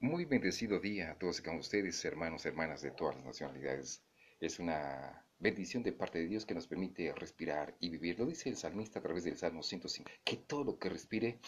Muy bendecido día a todos y con ustedes, hermanos, hermanas de todas las nacionalidades. Es una bendición de parte de Dios que nos permite respirar y vivir. Lo dice el salmista a través del Salmo 105, que todo lo que respire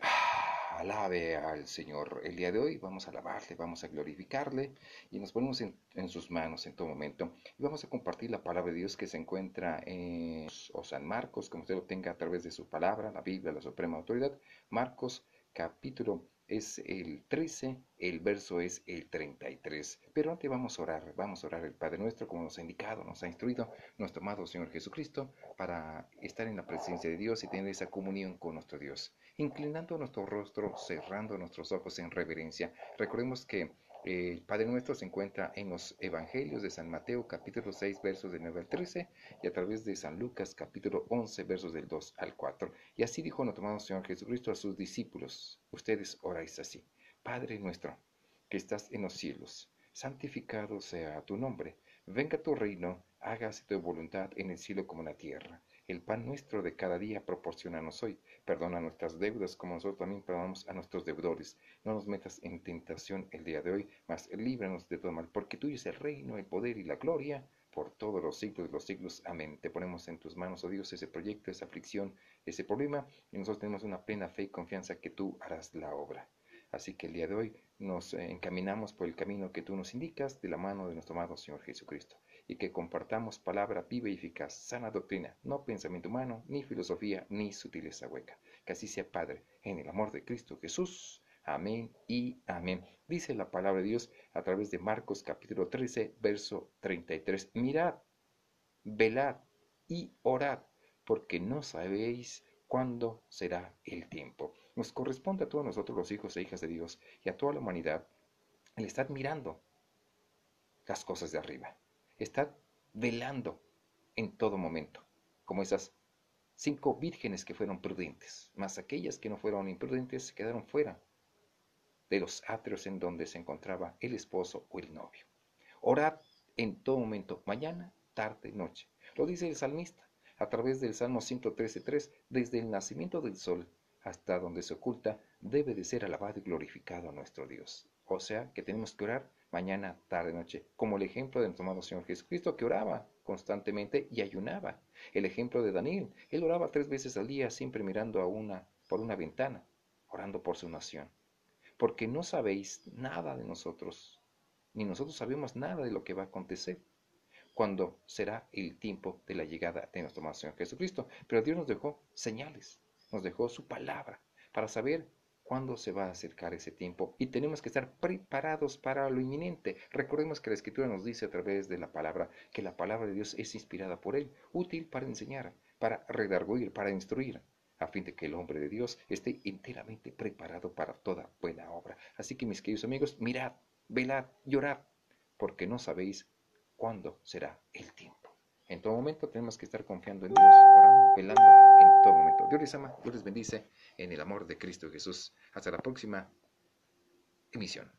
ah, alabe al Señor. El día de hoy vamos a alabarle, vamos a glorificarle y nos ponemos en, en, sus manos en todo momento. Y vamos a compartir la palabra de Dios que se encuentra en o San Marcos, como usted lo tenga a través de su palabra, la Biblia, la suprema autoridad. Marcos capítulo es el 13, el verso es el 33. Pero antes vamos a orar, vamos a orar el Padre nuestro como nos ha indicado, nos ha instruido nuestro amado Señor Jesucristo para estar en la presencia de Dios y tener esa comunión con nuestro Dios. Inclinando nuestro rostro, cerrando nuestros ojos en reverencia. Recordemos que el Padre Nuestro se encuentra en los Evangelios de San Mateo capítulo 6 versos del 9 al 13 y a través de San Lucas capítulo 11 versos del 2 al 4. Y así dijo nuestro amado Señor Jesucristo a sus discípulos, ustedes oráis así, Padre Nuestro, que estás en los cielos, santificado sea tu nombre, venga tu reino, hágase tu voluntad en el cielo como en la tierra. El pan nuestro de cada día proporcionanos hoy. Perdona nuestras deudas como nosotros también perdonamos a nuestros deudores. No nos metas en tentación el día de hoy, mas líbranos de todo mal, porque tuyo es el reino, el poder y la gloria por todos los siglos de los siglos. Amén. Te ponemos en tus manos, oh Dios, ese proyecto, esa aflicción, ese problema, y nosotros tenemos una plena fe y confianza que tú harás la obra. Así que el día de hoy nos eh, encaminamos por el camino que tú nos indicas de la mano de nuestro amado Señor Jesucristo y que compartamos palabra viva y eficaz, sana doctrina, no pensamiento humano, ni filosofía, ni sutileza hueca. Que así sea, Padre, en el amor de Cristo Jesús. Amén y amén. Dice la palabra de Dios a través de Marcos capítulo 13, verso 33. Mirad, velad y orad, porque no sabéis cuándo será el tiempo. Nos corresponde a todos nosotros los hijos e hijas de Dios y a toda la humanidad el estar mirando las cosas de arriba Estad velando en todo momento, como esas cinco vírgenes que fueron prudentes, mas aquellas que no fueron imprudentes se quedaron fuera de los atrios en donde se encontraba el esposo o el novio. Orad en todo momento, mañana, tarde, noche. Lo dice el salmista a través del Salmo 113.3, desde el nacimiento del sol hasta donde se oculta, debe de ser alabado y glorificado a nuestro Dios. O sea que tenemos que orar mañana, tarde, noche, como el ejemplo de nuestro amado Señor Jesucristo que oraba constantemente y ayunaba. El ejemplo de Daniel, él oraba tres veces al día siempre mirando a una por una ventana, orando por su nación. Porque no sabéis nada de nosotros, ni nosotros sabemos nada de lo que va a acontecer cuando será el tiempo de la llegada de nuestro amado Señor Jesucristo. Pero Dios nos dejó señales, nos dejó su palabra para saber cuándo se va a acercar ese tiempo y tenemos que estar preparados para lo inminente. Recordemos que la Escritura nos dice a través de la palabra que la palabra de Dios es inspirada por Él, útil para enseñar, para redarguir, para instruir, a fin de que el hombre de Dios esté enteramente preparado para toda buena obra. Así que mis queridos amigos, mirad, velad, llorad, porque no sabéis cuándo será el tiempo. En todo momento tenemos que estar confiando en Dios, orando, velando en todo momento. Dios les ama, Dios les bendice en el amor de Cristo Jesús. Hasta la próxima emisión.